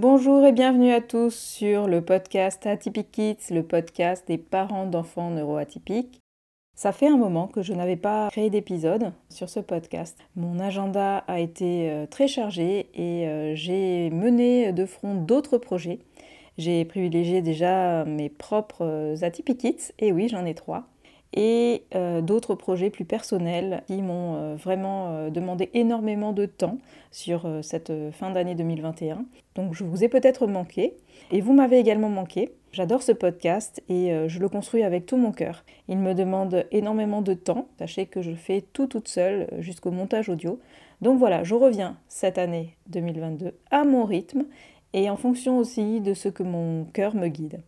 Bonjour et bienvenue à tous sur le podcast Atypic Kids, le podcast des parents d'enfants neuroatypiques. Ça fait un moment que je n'avais pas créé d'épisode sur ce podcast. Mon agenda a été euh, très chargé et euh, j'ai mené de front d'autres projets. J'ai privilégié déjà mes propres Atypic Kids, et oui, j'en ai trois et euh, d'autres projets plus personnels qui m'ont euh, vraiment euh, demandé énormément de temps sur cette fin d'année 2021. Donc je vous ai peut-être manqué et vous m'avez également manqué. J'adore ce podcast et je le construis avec tout mon cœur. Il me demande énormément de temps. Sachez que je fais tout toute seule jusqu'au montage audio. Donc voilà, je reviens cette année 2022 à mon rythme et en fonction aussi de ce que mon cœur me guide.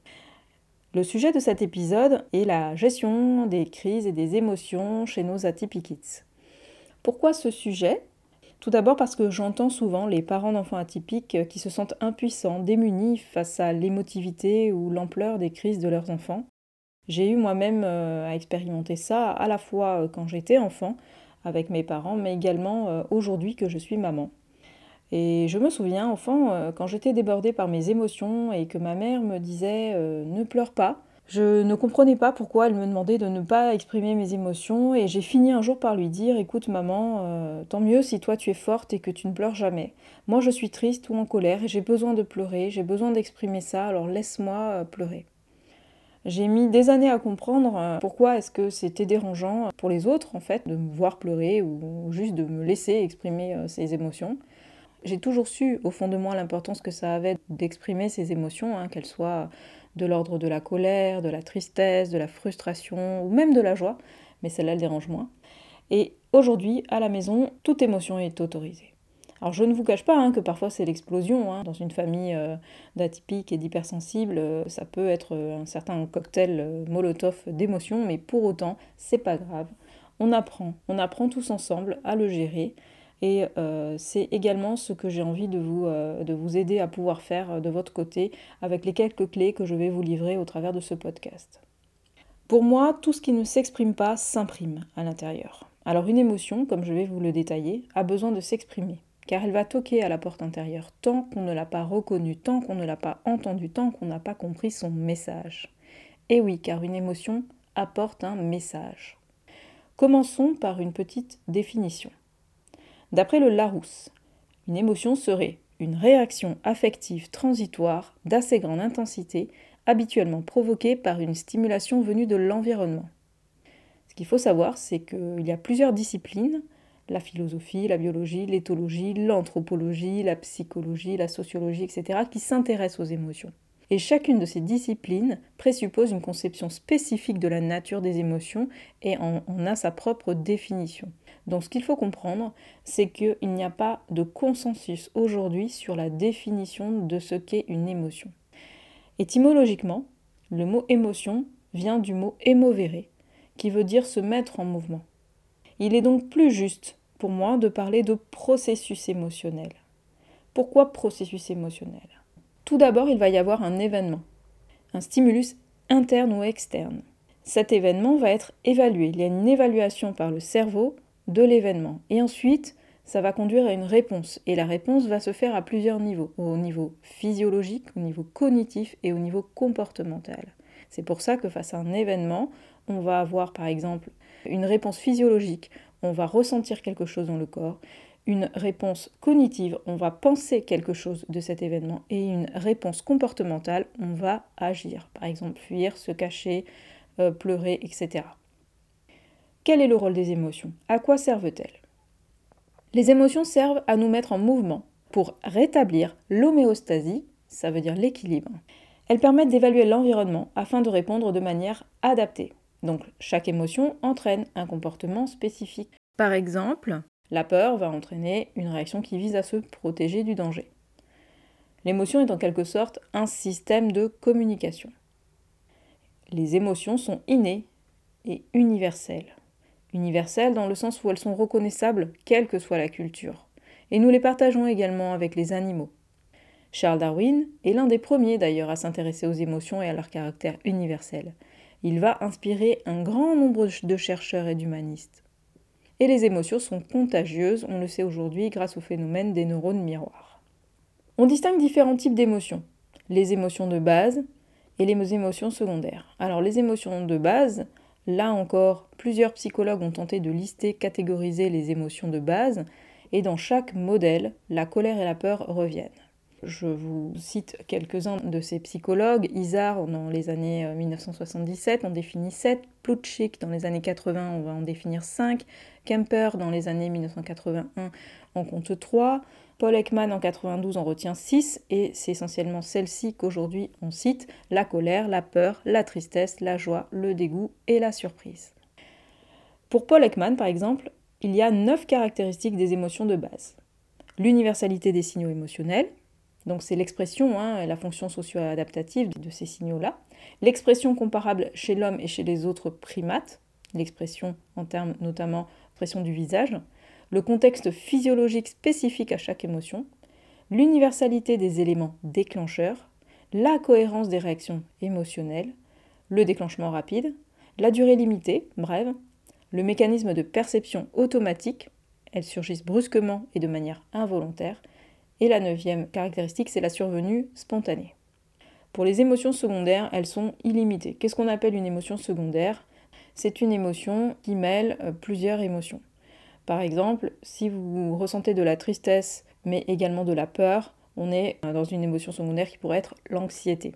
Le sujet de cet épisode est la gestion des crises et des émotions chez nos atypiques. Pourquoi ce sujet? Tout d'abord parce que j'entends souvent les parents d'enfants atypiques qui se sentent impuissants, démunis face à l'émotivité ou l'ampleur des crises de leurs enfants. J'ai eu moi-même euh, à expérimenter ça à la fois euh, quand j'étais enfant avec mes parents, mais également euh, aujourd'hui que je suis maman. Et je me souviens, enfant, euh, quand j'étais débordée par mes émotions et que ma mère me disait euh, ne pleure pas, je ne comprenais pas pourquoi elle me demandait de ne pas exprimer mes émotions et j'ai fini un jour par lui dire écoute maman, euh, tant mieux si toi tu es forte et que tu ne pleures jamais. Moi je suis triste ou en colère et j'ai besoin de pleurer, j'ai besoin d'exprimer ça, alors laisse-moi pleurer. J'ai mis des années à comprendre pourquoi est-ce que c'était dérangeant pour les autres en fait de me voir pleurer ou juste de me laisser exprimer ses émotions. J'ai toujours su au fond de moi l'importance que ça avait d'exprimer ses émotions, hein, qu'elles soient de l'ordre de la colère, de la tristesse, de la frustration ou même de la joie, mais celle-là le dérange moins. Et aujourd'hui, à la maison, toute émotion est autorisée. Alors je ne vous cache pas hein, que parfois c'est l'explosion. Hein. Dans une famille euh, d'atypiques et d'hypersensibles, euh, ça peut être un certain cocktail euh, molotov d'émotions, mais pour autant, c'est pas grave. On apprend, on apprend tous ensemble à le gérer et euh, c'est également ce que j'ai envie de vous, euh, aider à pouvoir faire euh, de votre côté avec les quelques clés que je vais vous livrer au travers de ce podcast. Pour moi, tout ce qui ne s'exprime pas s'imprime à l'intérieur. Alors une émotion, comme je vais vous le détailler, a besoin de s'exprimer, car elle va toquer à la porte intérieure tant qu'on ne l'a pas reconnue, tant qu'on ne l'a pas entendue, tant qu'on n'a pas compris son message. Et oui, car une émotion apporte un message. Commençons par une petite définition. D'après le Larousse, une émotion serait une réaction affective transitoire d'assez grande intensité, habituellement provoquée par une stimulation venue de l'environnement. Ce qu'il faut savoir, c'est qu'il y a plusieurs disciplines, la philosophie, la biologie, l'éthologie, l'anthropologie, la psychologie, la sociologie, etc., qui s'intéressent aux émotions. Et chacune de ces disciplines présuppose une conception spécifique de la nature des émotions et en, a sa propre définition. Donc ce qu'il faut comprendre, c'est qu'il n'y a pas de consensus aujourd'hui sur la définition de ce qu'est une émotion. Étymologiquement, le mot émotion vient du mot émovere, qui veut dire se mettre en mouvement. Il est donc plus juste pour moi de parler de processus émotionnel. Pourquoi processus émotionnel? Tout d'abord, il va y avoir un événement, un stimulus interne ou externe. Cet événement va être évalué. Il y a une évaluation par le cerveau de l'événement. Et ensuite, ça va conduire à une réponse. Et la réponse va se faire à plusieurs niveaux, au niveau physiologique, au niveau cognitif et au niveau comportemental. C'est pour ça que face à un événement, on va avoir par exemple une réponse physiologique, on va ressentir quelque chose dans le corps, une réponse cognitive, on va penser quelque chose de cet événement, et une réponse comportementale, on va agir, par exemple fuir, se cacher, euh, pleurer, etc. Quel est le rôle des émotions? À quoi servent-elles? Les émotions servent à nous mettre en mouvement pour rétablir l'homéostasie, ça veut dire l'équilibre. Elles permettent d'évaluer l'environnement afin de répondre de manière adaptée. Donc chaque émotion entraîne un comportement spécifique. Par exemple, la peur va entraîner une réaction qui vise à se protéger du danger. L'émotion est en quelque sorte un système de communication. Les émotions sont innées et universelles universelles dans le sens où elles sont reconnaissables quelle que soit la culture. Et nous les partageons également avec les animaux. Charles Darwin est l'un des premiers d'ailleurs à s'intéresser aux émotions et à leur caractère universel. Il va inspirer un grand nombre de chercheurs et d'humanistes. Et les émotions sont contagieuses, on le sait aujourd'hui grâce au phénomène des neurones miroirs. On distingue différents types d'émotions. Les émotions de base et les émotions secondaires. Alors les émotions de base, là encore, plusieurs psychologues ont tenté de lister, catégoriser les émotions de base, et dans chaque modèle, la colère et la peur reviennent. Je vous cite quelques-uns de ces psychologues. Isard, dans les années 1977, on définit 7. Plutchik, dans les années 80, on va en définir 5. Kemper, dans les années 1981, on compte 3. Paul Ekman, en 92, en retient 6. Et c'est essentiellement celle-ci qu'aujourd'hui on cite la colère, la peur, la tristesse, la joie, le dégoût et la surprise. Pour Paul Ekman, par exemple, il y a 9 caractéristiques des émotions de base. L'universalité des signaux émotionnels, donc c'est l'expression, hein, la fonction socio-adaptative de ces signaux-là. L'expression comparable chez l'homme et chez les autres primates, l'expression en termes notamment expression du visage, le contexte physiologique spécifique à chaque émotion, l'universalité des éléments déclencheurs, la cohérence des réactions émotionnelles, le déclenchement rapide, la durée limitée, brève, le mécanisme de perception automatique, elles surgissent brusquement et de manière involontaire, et la neuvième caractéristique, c'est la survenue spontanée. Pour les émotions secondaires, elles sont illimitées. Qu'est-ce qu'on appelle une émotion secondaire? C'est une émotion qui mêle euh, plusieurs émotions. Par exemple, si vous ressentez de la tristesse, mais également de la peur, on est euh, dans une émotion secondaire qui pourrait être l'anxiété.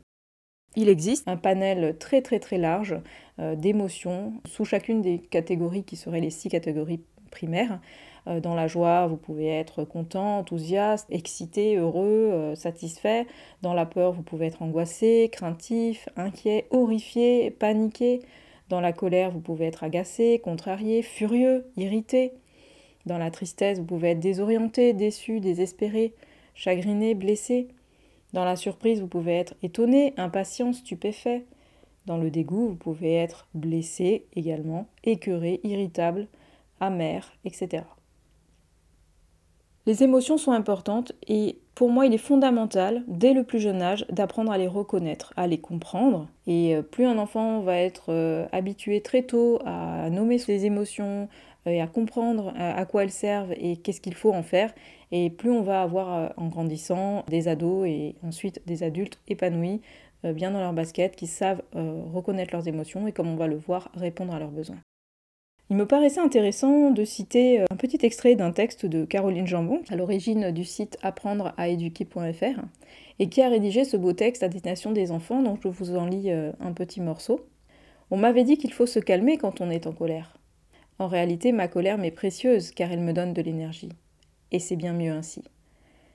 Il existe un panel très très très large euh, d'émotions sous chacune des catégories qui seraient les six catégories primaires. Euh, dans la joie, vous pouvez être content, enthousiaste, excité, heureux, euh, satisfait. Dans la peur, vous pouvez être angoissé, craintif, inquiet, horrifié, paniqué. Dans la colère, vous pouvez être agacé, contrarié, furieux, irrité. Dans la tristesse, vous pouvez être désorienté, déçu, désespéré, chagriné, blessé. Dans la surprise, vous pouvez être étonné, impatient, stupéfait. Dans le dégoût, vous pouvez être blessé également, écœuré, irritable, amer, etc. Les émotions sont importantes et pour moi, il est fondamental, dès le plus jeune âge, d'apprendre à les reconnaître, à les comprendre. Et euh, plus un enfant va être euh, habitué très tôt à nommer ses émotions euh, et à comprendre à quoi elles servent et qu'est-ce qu'il faut en faire, et plus on va avoir en grandissant des ados et ensuite des adultes épanouis, bien dans leur basket, qui savent reconnaître leurs émotions et comme on va le voir, répondre à leurs besoins. Il me paraissait intéressant de citer euh, un petit extrait d'un texte de Caroline Jambon, à l'origine du site apprendre à éduquer.fr, et qui a rédigé ce beau texte à destination des enfants, donc je vous en lis euh, un petit morceau. On m'avait dit qu'il faut se calmer quand on est en colère. En réalité, ma colère m'est précieuse car elle me donne de l'énergie. Et c'est bien mieux ainsi.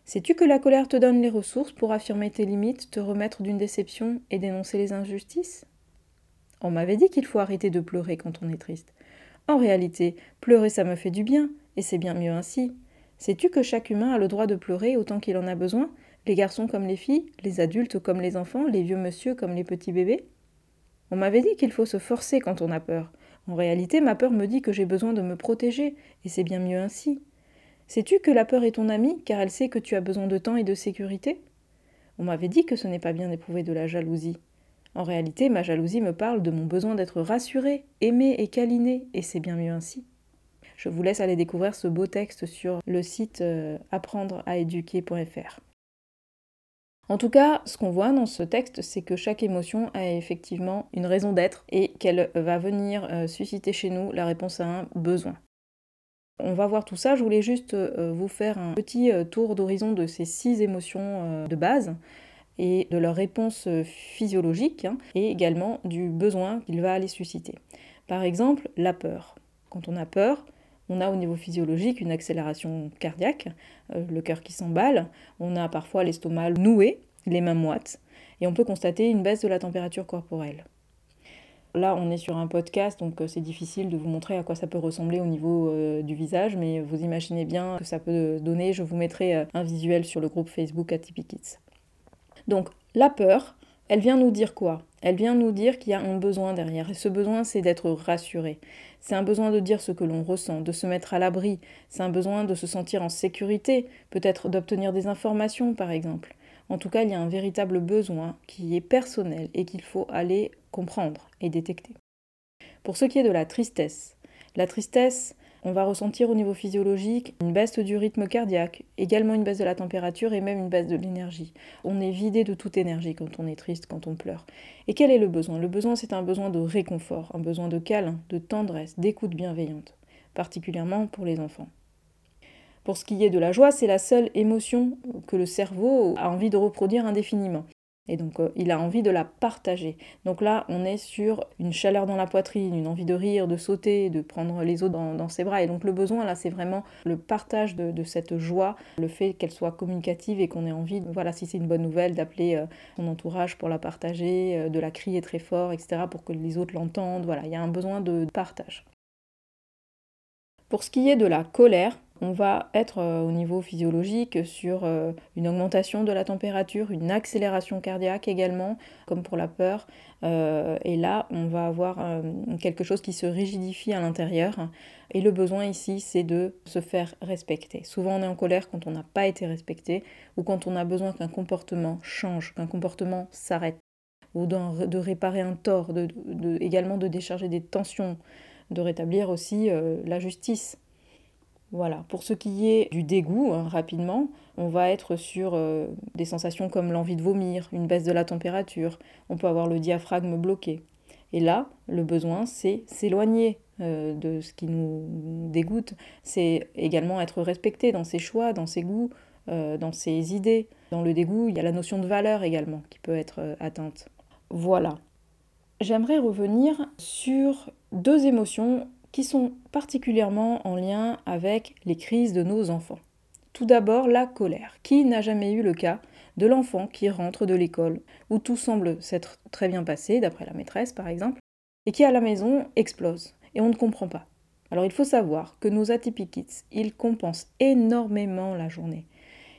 Sais-tu que la colère te donne les ressources pour affirmer tes limites, te remettre d'une déception et dénoncer les injustices? On m'avait dit qu'il faut arrêter de pleurer quand on est triste. En réalité, pleurer ça me fait du bien, et c'est bien mieux ainsi. Sais-tu que chaque humain a le droit de pleurer autant qu'il en a besoin, les garçons comme les filles, les adultes comme les enfants, les vieux monsieur comme les petits bébés? On m'avait dit qu'il faut se forcer quand on a peur. En réalité, ma peur me dit que j'ai besoin de me protéger, et c'est bien mieux ainsi. Sais-tu que la peur est ton amie, car elle sait que tu as besoin de temps et de sécurité? On m'avait dit que ce n'est pas bien d'éprouver de la jalousie. En réalité, ma jalousie me parle de mon besoin d'être rassurée, aimée et câlinée, et c'est bien mieux ainsi. Je vous laisse aller découvrir ce beau texte sur le site euh, apprendre à éduquer.fr. En tout cas, ce qu'on voit dans ce texte, c'est que chaque émotion a effectivement une raison d'être et qu'elle va venir euh, susciter chez nous la réponse à un besoin. On va voir tout ça, je voulais juste euh, vous faire un petit tour d'horizon de ces six émotions de base et de leur réponse euh, physiologique hein, et également du besoin qu'il va aller susciter. Par exemple, la peur. Quand on a peur, on a au niveau physiologique une accélération cardiaque, euh, le cœur qui s'emballe, on a parfois l'estomac noué, les mains moites, et on peut constater une baisse de la température corporelle. Là, on est sur un podcast, donc euh, c'est difficile de vous montrer à quoi ça peut ressembler au niveau du visage, mais vous imaginez bien que ça peut donner. Je vous mettrai un visuel sur le groupe Facebook Atypic Kids. Donc la peur, elle vient nous dire quoi? Elle vient nous dire qu'il y a un besoin derrière. Et ce besoin, c'est d'être rassuré. C'est un besoin de dire ce que l'on ressent, de se mettre à l'abri. C'est un besoin de se sentir en sécurité, peut-être d'obtenir des informations, par exemple. En tout cas, il y a un véritable besoin qui est personnel et qu'il faut aller comprendre et détecter. Pour ce qui est de la tristesse, la tristesse, on va ressentir au niveau physiologique une baisse du rythme cardiaque, également une baisse de la température et même une baisse de l'énergie. On est vidé de toute énergie quand on est triste, quand on pleure. Et quel est le besoin? Le besoin, c'est un besoin de réconfort, un besoin de câlin, de tendresse, d'écoute bienveillante, particulièrement pour les enfants. Pour ce qui est de la joie, c'est la seule émotion que le cerveau a envie de reproduire indéfiniment. Et donc, euh, il a envie de la partager. Donc là, on est sur une chaleur dans la poitrine, une envie de rire, de sauter, de prendre les autres dans, ses bras. Et donc, le besoin, là, c'est vraiment le partage de, cette joie, le fait qu'elle soit communicative et qu'on ait envie, voilà, si c'est une bonne nouvelle, d'appeler euh, son entourage pour la partager, euh, de la crier très fort, etc., pour que les autres l'entendent. Voilà, il y a un besoin de partage. Pour ce qui est de la colère, on va être euh, au niveau physiologique sur euh, une augmentation de la température, une accélération cardiaque également, comme pour la peur. Euh, et là, on va avoir quelque chose qui se rigidifie à l'intérieur. Et le besoin ici, c'est de se faire respecter. Souvent, on est en colère quand on n'a pas été respecté ou quand on a besoin qu'un comportement change, qu'un comportement s'arrête ou de réparer un tort, également de décharger des tensions, de rétablir aussi la justice voilà, pour ce qui est du dégoût, hein, rapidement, on va être sur euh, des sensations comme l'envie de vomir, une baisse de la température, on peut avoir le diaphragme bloqué. Et là, le besoin, c'est s'éloigner euh, de ce qui nous dégoûte, c'est également être respecté dans ses choix, dans ses goûts, euh, dans ses idées. Dans le dégoût, il y a la notion de valeur également qui peut être atteinte. Voilà. J'aimerais revenir sur deux émotions qui sont particulièrement en lien avec les crises de nos enfants. Tout d'abord, la colère. Qui n'a jamais eu le cas de l'enfant qui rentre de l'école, où tout semble s'être très bien passé, d'après la maîtresse par exemple, et qui à la maison explose, et on ne comprend pas. Alors il faut savoir que nos atypiques ils compensent énormément la journée.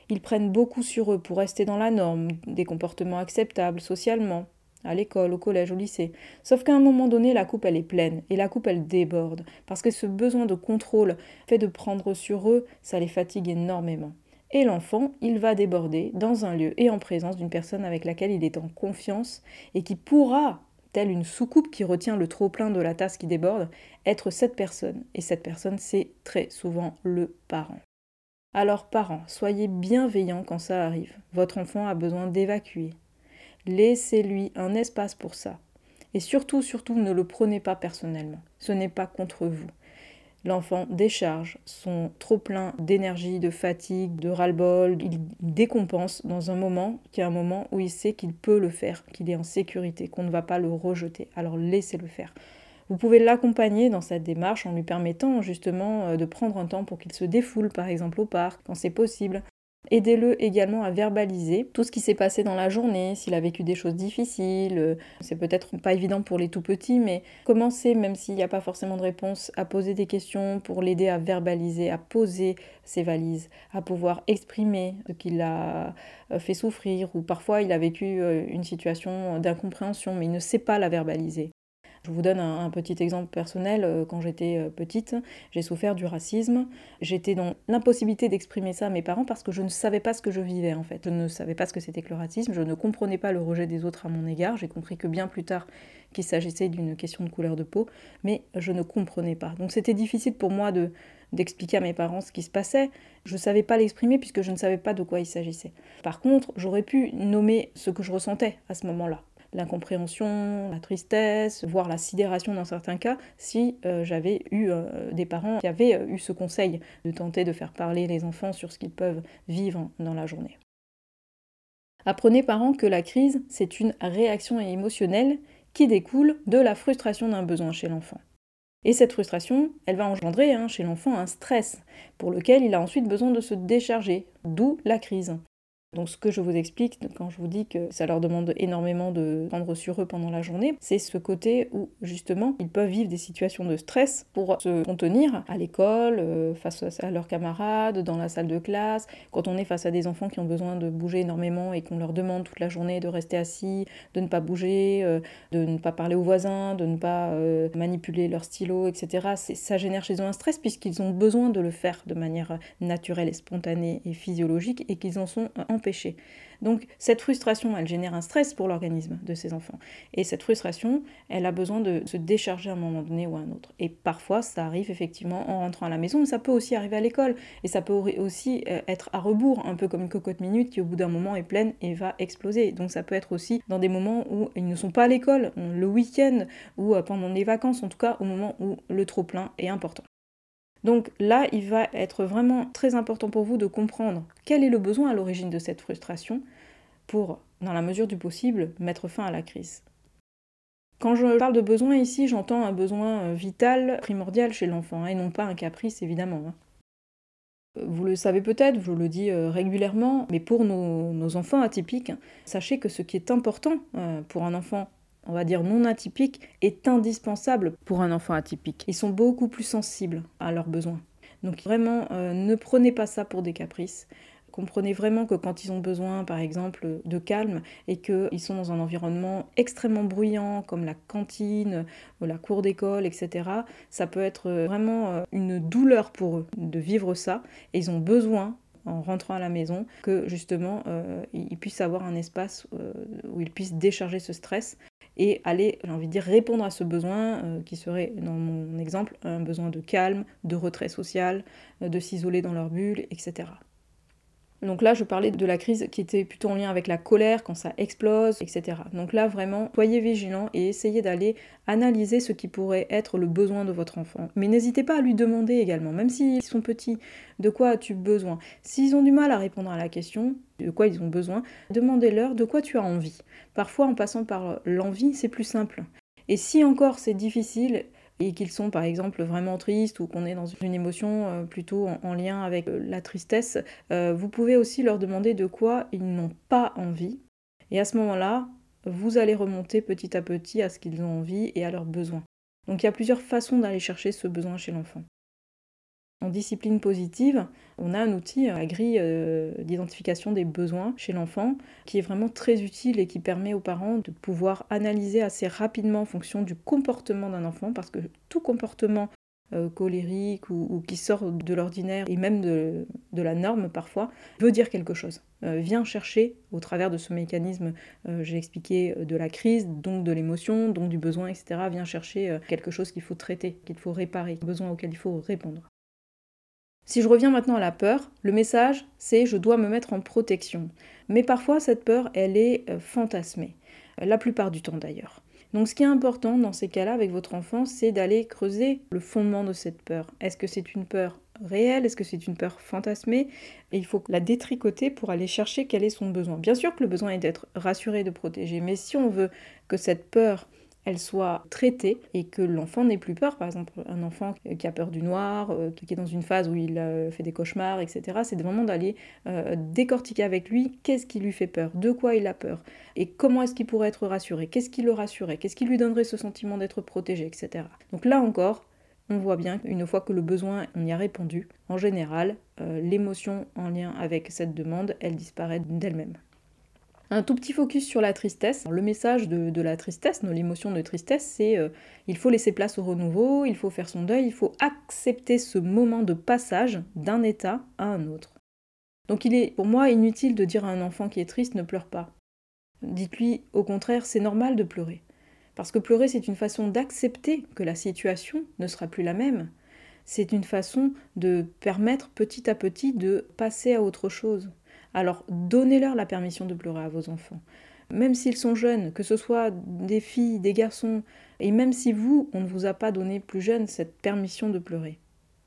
Ils prennent beaucoup sur eux pour rester dans la norme, des comportements acceptables socialement, à l'école, au collège, au lycée. Sauf qu'à un moment donné, la coupe, elle est pleine et la coupe, elle déborde. Parce que ce besoin de contrôle fait de prendre sur eux, ça les fatigue énormément. Et l'enfant, il va déborder dans un lieu et en présence d'une personne avec laquelle il est en confiance et qui pourra, telle une soucoupe qui retient le trop-plein de la tasse qui déborde, être cette personne. Et cette personne, c'est très souvent le parent. Alors parents, soyez bienveillants quand ça arrive. Votre enfant a besoin d'évacuer, Laissez-lui un espace pour ça. Et surtout, surtout, ne le prenez pas personnellement. Ce n'est pas contre vous. L'enfant décharge son trop-plein d'énergie, de fatigue, de ras-le-bol. Il décompense dans un moment qui est un moment où il sait qu'il peut le faire, qu'il est en sécurité, qu'on ne va pas le rejeter. Alors laissez-le faire. Vous pouvez l'accompagner dans cette démarche en lui permettant justement euh, de prendre un temps pour qu'il se défoule par exemple au parc quand c'est possible, Aidez-le également à verbaliser tout ce qui s'est passé dans la journée, s'il a vécu des choses difficiles. Euh, c'est peut-être pas évident pour les tout petits, mais commencez, même s'il n'y a pas forcément de réponse, à poser des questions pour l'aider à verbaliser, à poser ses valises, à pouvoir exprimer ce qu'il a euh, fait souffrir, ou parfois il a vécu euh, une situation d'incompréhension, mais il ne sait pas la verbaliser. Je vous donne un, petit exemple personnel. Euh, quand j'étais euh, petite, j'ai souffert du racisme. J'étais dans l'impossibilité d'exprimer ça à mes parents parce que je ne savais pas ce que je vivais en fait. Je ne savais pas ce que c'était que le racisme. Je ne comprenais pas le rejet des autres à mon égard. J'ai compris que bien plus tard qu'il s'agissait d'une question de couleur de peau, mais je ne comprenais pas. Donc c'était difficile pour moi de d'expliquer à mes parents ce qui se passait. Je ne savais pas l'exprimer puisque je ne savais pas de quoi il s'agissait. Par contre, j'aurais pu nommer ce que je ressentais à ce moment-là l'incompréhension, la tristesse, voire la sidération dans certains cas, si euh, j'avais eu euh, des parents qui avaient euh, eu ce conseil de tenter de faire parler les enfants sur ce qu'ils peuvent vivre dans la journée. Apprenez parents que la crise, c'est une réaction émotionnelle qui découle de la frustration d'un besoin chez l'enfant. Et cette frustration, elle va engendrer hein, chez l'enfant un stress pour lequel il a ensuite besoin de se décharger, d'où la crise. Donc ce que je vous explique quand je vous dis que ça leur demande énormément de prendre sur eux pendant la journée, c'est ce côté où justement ils peuvent vivre des situations de stress pour se contenir à l'école, euh, face à leurs camarades, dans la salle de classe, quand on est face à des enfants qui ont besoin de bouger énormément et qu'on leur demande toute la journée de rester assis, de ne pas bouger, euh, de ne pas parler aux voisins, de ne pas euh, manipuler leur stylo, etc. Ça génère chez eux un stress puisqu'ils ont besoin de le faire de manière naturelle et spontanée et physiologique et qu'ils en sont en Donc cette frustration, elle génère un stress pour l'organisme de ces enfants. Et cette frustration, elle a besoin de se décharger à un moment donné ou à un autre. Et parfois, ça arrive effectivement en rentrant à la maison, mais ça peut aussi arriver à l'école. Et ça peut aussi euh, être à rebours, un peu comme une cocotte minute qui au bout d'un moment est pleine et va exploser. Donc ça peut être aussi dans des moments où ils ne sont pas à l'école, le week-end ou euh, pendant les vacances, en tout cas au moment où le trop-plein est important. Donc là, il va être vraiment très important pour vous de comprendre quel est le besoin à l'origine de cette frustration pour, dans la mesure du possible, mettre fin à la crise. Quand je parle de besoin ici, j'entends un besoin euh, vital, primordial chez l'enfant, hein, et non pas un caprice évidemment. Hein. Vous le savez peut-être, je le dis euh, régulièrement, mais pour nos, enfants atypiques, sachez que ce qui est important euh, pour un enfant on va dire non atypique, est indispensable pour un enfant atypique. Ils sont beaucoup plus sensibles à leurs besoins. Donc vraiment, euh, ne prenez pas ça pour des caprices. Comprenez vraiment que quand ils ont besoin, par exemple, de calme et qu'ils sont dans un environnement extrêmement bruyant, comme la cantine ou la cour d'école, etc., ça peut être vraiment euh, une douleur pour eux de vivre ça. Et ils ont besoin en rentrant à la maison, que justement euh, ils puissent avoir un espace où ils puissent décharger ce stress et aller, j'ai envie de dire, répondre à ce besoin euh, qui serait, dans mon exemple, un besoin de calme, de retrait social, euh, de s'isoler dans leur bulle, etc. Donc là, je parlais de la crise qui était plutôt en lien avec la colère, quand ça explose, etc. Donc là, vraiment, soyez vigilants et essayez d'aller analyser ce qui pourrait être le besoin de votre enfant. Mais n'hésitez pas à lui demander également, même s'ils sont petits, de quoi as-tu besoin? S'ils ont du mal à répondre à la question, de quoi ils ont besoin, demandez-leur de quoi tu as envie. Parfois, en passant par l'envie, c'est plus simple. Et si encore c'est difficile, et qu'ils sont par exemple vraiment tristes ou qu'on est dans une émotion euh, plutôt en, lien avec euh, la tristesse, euh, vous pouvez aussi leur demander de quoi ils n'ont pas envie. Et à ce moment-là, vous allez remonter petit à petit à ce qu'ils ont envie et à leurs besoins. Donc il y a plusieurs façons d'aller chercher ce besoin chez l'enfant. En discipline positive, on a un outil, la grille euh, d'identification des besoins chez l'enfant, qui est vraiment très utile et qui permet aux parents de pouvoir analyser assez rapidement en fonction du comportement d'un enfant, parce que tout comportement euh, colérique ou, qui sort de l'ordinaire et même de, la norme parfois, veut dire quelque chose. Euh, vient chercher, au travers de ce mécanisme, j'ai expliqué, de la crise, donc de l'émotion, donc du besoin, etc., vient chercher quelque chose qu'il faut traiter, qu'il faut réparer, besoin auquel il faut répondre. Si je reviens maintenant à la peur, le message c'est je dois me mettre en protection. Mais parfois cette peur, elle est euh, fantasmée, euh, la plupart du temps d'ailleurs. Donc ce qui est important dans ces cas-là avec votre enfant, c'est d'aller creuser le fondement de cette peur. Est-ce que c'est une peur réelle? Est-ce que c'est une peur fantasmée? Et il faut la détricoter pour aller chercher quel est son besoin. Bien sûr que le besoin est d'être rassuré, de protéger, mais si on veut que cette peur elle soit traitée et que l'enfant n'ait plus peur. Par exemple, un enfant qui a peur du noir, euh, qui est dans une phase où il euh, fait des cauchemars, etc. C'est vraiment d'aller euh, décortiquer avec lui qu'est-ce qui lui fait peur, de quoi il a peur, et comment est-ce qu'il pourrait être rassuré, qu'est-ce qui le rassurait, qu'est-ce qui lui donnerait ce sentiment d'être protégé, etc. Donc là encore, on voit bien qu'une fois que le besoin on y a répondu, en général, l'émotion en lien avec cette demande, elle disparaît d'elle-même. Un tout petit focus sur la tristesse. Le message de, la tristesse, l'émotion de tristesse, c'est euh, il faut laisser place au renouveau, il faut faire son deuil, il faut accepter ce moment de passage d'un état à un autre. Donc il est pour moi inutile de dire à un enfant qui est triste ne pleure pas. Dites-lui au contraire c'est normal de pleurer. Parce que pleurer c'est une façon d'accepter que la situation ne sera plus la même. C'est une façon de permettre petit à petit de passer à autre chose. Alors donnez-leur la permission de pleurer à vos enfants. Même s'ils sont jeunes, que ce soit des filles, des garçons, et même si vous, on ne vous a pas donné plus jeune cette permission de pleurer.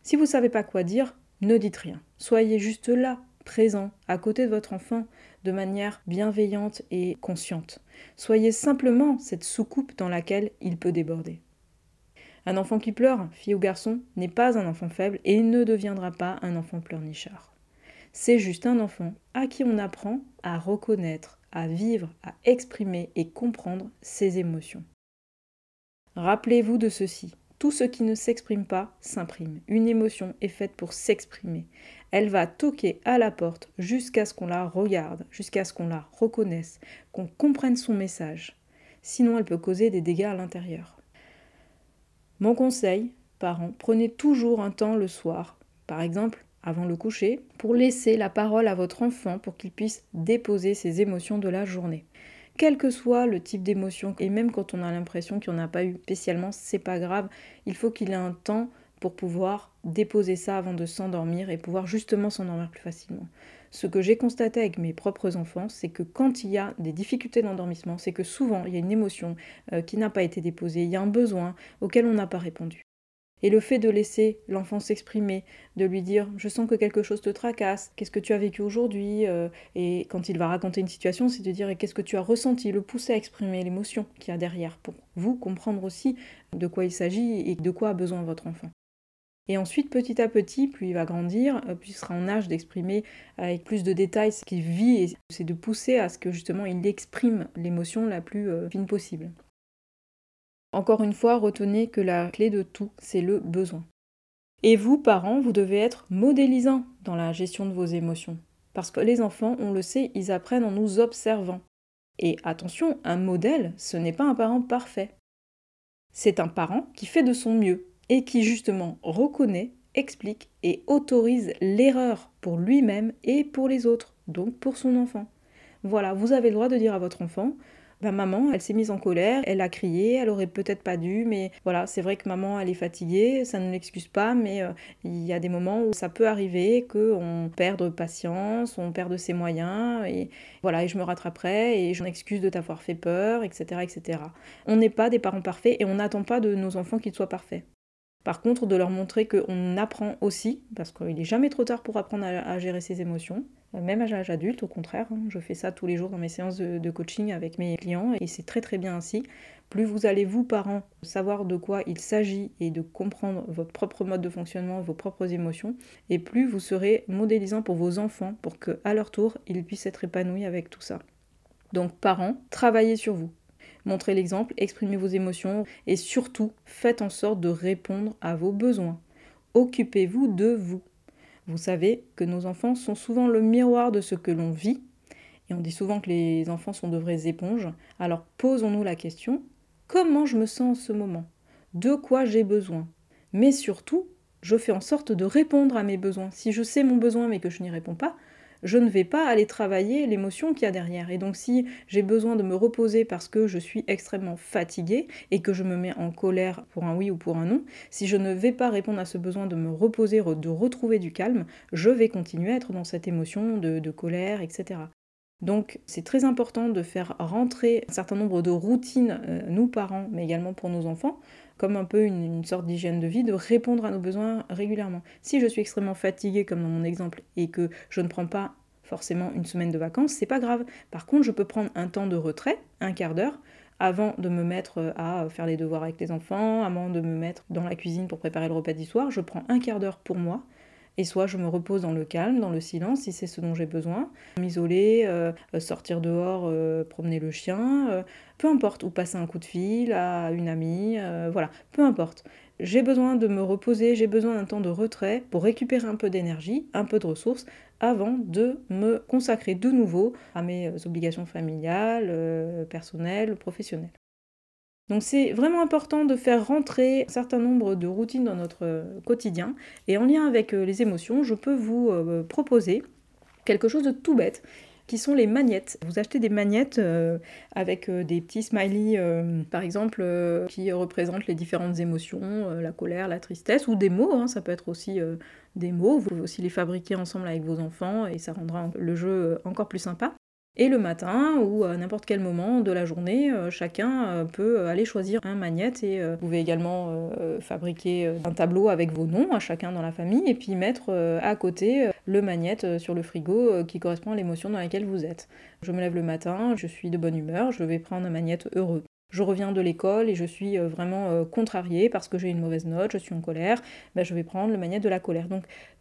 Si vous ne savez pas quoi dire, ne dites rien. Soyez juste là, présent, à côté de votre enfant, de manière bienveillante et consciente. Soyez simplement cette soucoupe dans laquelle il peut déborder. Un enfant qui pleure, fille ou garçon, n'est pas un enfant faible et ne deviendra pas un enfant pleurnichard. C'est juste un enfant à qui on apprend à reconnaître, à vivre, à exprimer et comprendre ses émotions. Rappelez-vous de ceci. Tout ce qui ne s'exprime pas s'imprime. Une émotion est faite pour s'exprimer. Elle va toquer à la porte jusqu'à ce qu'on la regarde, jusqu'à ce qu'on la reconnaisse, qu'on comprenne son message. Sinon, elle peut causer des dégâts à l'intérieur. Mon conseil, parents, prenez toujours un temps le soir, par exemple avant le coucher, pour laisser la parole à votre enfant pour qu'il puisse déposer ses émotions de la journée. Quel que soit le type d'émotion, et même quand on a l'impression qu'il n'y en a pas eu spécialement, c'est pas grave, il faut qu'il ait un temps pour pouvoir déposer ça avant de s'endormir et pouvoir justement s'endormir plus facilement. Ce que j'ai constaté avec mes propres enfants, c'est que quand il y a des difficultés d'endormissement, c'est que souvent il y a une émotion euh, qui n'a pas été déposée, il y a un besoin auquel on n'a pas répondu. Et le fait de laisser l'enfant s'exprimer, de lui dire je sens que quelque chose te tracasse, qu'est-ce que tu as vécu aujourd'hui euh, Et quand il va raconter une situation, c'est de dire qu'est-ce que tu as ressenti, le pousser à exprimer l'émotion qu'il y a derrière pour vous comprendre aussi de quoi il s'agit et de quoi a besoin votre enfant. Et ensuite, petit à petit, plus il va grandir, euh, plus il sera en âge d'exprimer avec plus de détails ce qu'il vit, et c'est de pousser à ce que justement il exprime l'émotion la plus euh, fine possible. Encore une fois, retenez que la clé de tout, c'est le besoin. Et vous, parents, vous devez être modélisants dans la gestion de vos émotions. Parce que les enfants, on le sait, ils apprennent en nous observant. Et attention, un modèle, ce n'est pas un parent parfait. C'est un parent qui fait de son mieux et qui justement reconnaît, explique et autorise l'erreur pour lui-même et pour les autres, donc pour son enfant. Voilà, vous avez le droit de dire à votre enfant, bah, maman, elle s'est mise en colère, elle a crié, elle aurait peut-être pas dû, mais voilà, c'est vrai que maman, elle est fatiguée, ça ne l'excuse pas, mais euh, il y a des moments où ça peut arriver qu'on perde patience, on perde ses moyens, et voilà, et je me rattraperai, et j'en excuse de t'avoir fait peur, etc., etc. On n'est pas des parents parfaits, et on n'attend pas de nos enfants qu'ils soient parfaits. Par contre, de leur montrer qu'on apprend aussi, parce qu'il n'est jamais trop tard pour apprendre à gérer ses émotions, même à l'âge adulte, au contraire. Hein. je fais ça tous les jours dans mes séances de, coaching avec mes clients et c'est très très bien ainsi. Plus vous allez, vous, parents, savoir de quoi il s'agit et de comprendre votre propre mode de fonctionnement, vos propres émotions, et plus vous serez modélisant pour vos enfants pour qu'à leur tour, ils puissent être épanouis avec tout ça. Donc, parents, travaillez sur vous. Montrez l'exemple, exprimez vos émotions et surtout, faites en sorte de répondre à vos besoins. Occupez-vous de vous. Vous savez que nos enfants sont souvent le miroir de ce que l'on vit, et on dit souvent que les enfants sont de vraies éponges. Alors posons-nous la question, comment je me sens en ce moment? De quoi j'ai besoin? Mais surtout, je fais en sorte de répondre à mes besoins. Si je sais mon besoin mais que je n'y réponds pas, je ne vais pas aller travailler l'émotion qu'il y a derrière. Et donc si j'ai besoin de me reposer parce que je suis extrêmement fatiguée et que je me mets en colère pour un oui ou pour un non, si je ne vais pas répondre à ce besoin de me reposer, de retrouver du calme, je vais continuer à être dans cette émotion de, colère, etc. Donc c'est très important de faire rentrer un certain nombre de routines, euh, nous parents, mais également pour nos enfants, comme un peu une, sorte d'hygiène de vie, de répondre à nos besoins régulièrement. Si je suis extrêmement fatiguée, comme dans mon exemple, et que je ne prends pas forcément une semaine de vacances, c'est pas grave. Par contre, je peux prendre un temps de retrait, un quart d'heure, avant de me mettre à faire les devoirs avec les enfants, avant de me mettre dans la cuisine pour préparer le repas du soir, je prends un quart d'heure pour moi et soit je me repose dans le calme, dans le silence, si c'est ce dont j'ai besoin, m'isoler, euh, sortir dehors, euh, promener le chien, euh, peu importe, ou passer un coup de fil à une amie, voilà, peu importe. J'ai besoin de me reposer, j'ai besoin d'un temps de retrait pour récupérer un peu d'énergie, un peu de ressources, avant de me consacrer de nouveau à mes obligations familiales, personnelles, professionnelles. Donc c'est vraiment important de faire rentrer un certain nombre de routines dans notre euh, quotidien. Et en lien avec euh, les émotions, je peux vous euh, proposer quelque chose de tout bête qui sont les magnettes. Vous achetez des magnettes avec des petits smileys, par exemple, qui représentent les différentes émotions, la colère, la tristesse, ou des mots, hein. ça peut être aussi des mots. Vous pouvez aussi les fabriquer ensemble avec vos enfants et ça rendra le jeu encore plus sympa. Et le matin ou à n'importe quel moment de la journée, euh, chacun euh, peut aller choisir un magnète et euh, vous pouvez également fabriquer un tableau avec vos noms à chacun dans la famille et puis mettre à côté le magnète sur le frigo qui correspond à l'émotion dans laquelle vous êtes. Je me lève le matin, je suis de bonne humeur, je vais prendre un magnète heureux je reviens de l'école et je suis vraiment contrariée parce que j'ai une mauvaise note, je suis en colère, ben je vais prendre le magnète de la colère.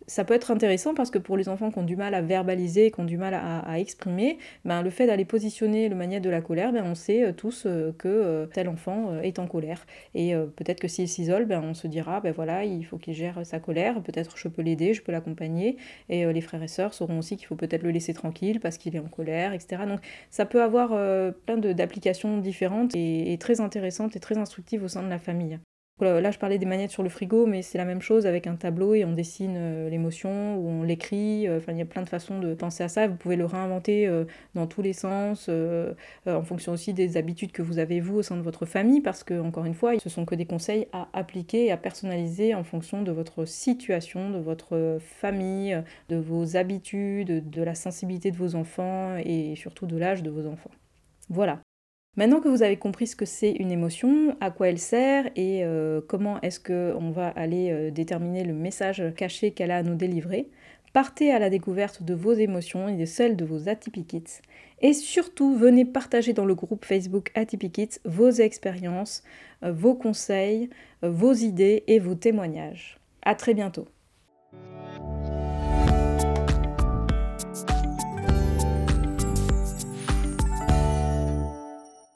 Ça peut être intéressant parce que pour les enfants qui ont du mal à verbaliser, qui ont du mal à, exprimer, ben, le fait d'aller positionner le magnète de la colère, ben, on sait euh, tous euh, que euh, tel enfant est en colère. Et peut-être que s'il s'isole, ben, on se dira, ben voilà, il faut qu'il gère sa colère, peut-être je peux l'aider, je peux l'accompagner. Et les frères et sœurs sauront aussi qu'il faut peut-être le laisser tranquille parce qu'il est en colère, etc. Donc ça peut avoir plein d'applications différentes et, et très intéressantes et très instructives au sein de la famille. Là, je parlais des manettes sur le frigo, mais c'est la même chose avec un tableau et on dessine euh, l'émotion ou on l'écrit. Euh, il y a plein de façons de penser à ça. Vous pouvez le réinventer euh, dans tous les sens, en fonction aussi des habitudes que vous avez vous au sein de votre famille, parce que encore une fois, ce sont que des conseils à appliquer et à personnaliser en fonction de votre situation, de votre famille, de vos habitudes, de la sensibilité de vos enfants et surtout de l'âge de vos enfants. Voilà. Maintenant que vous avez compris ce que c'est une émotion, à quoi elle sert et euh, comment est-ce qu'on va aller euh, déterminer le message caché qu'elle a à nous délivrer, partez à la découverte de vos émotions et de celles de vos Atypic Et surtout, venez partager dans le groupe Facebook Atypic vos expériences, euh, vos conseils, vos idées et vos témoignages. À très bientôt.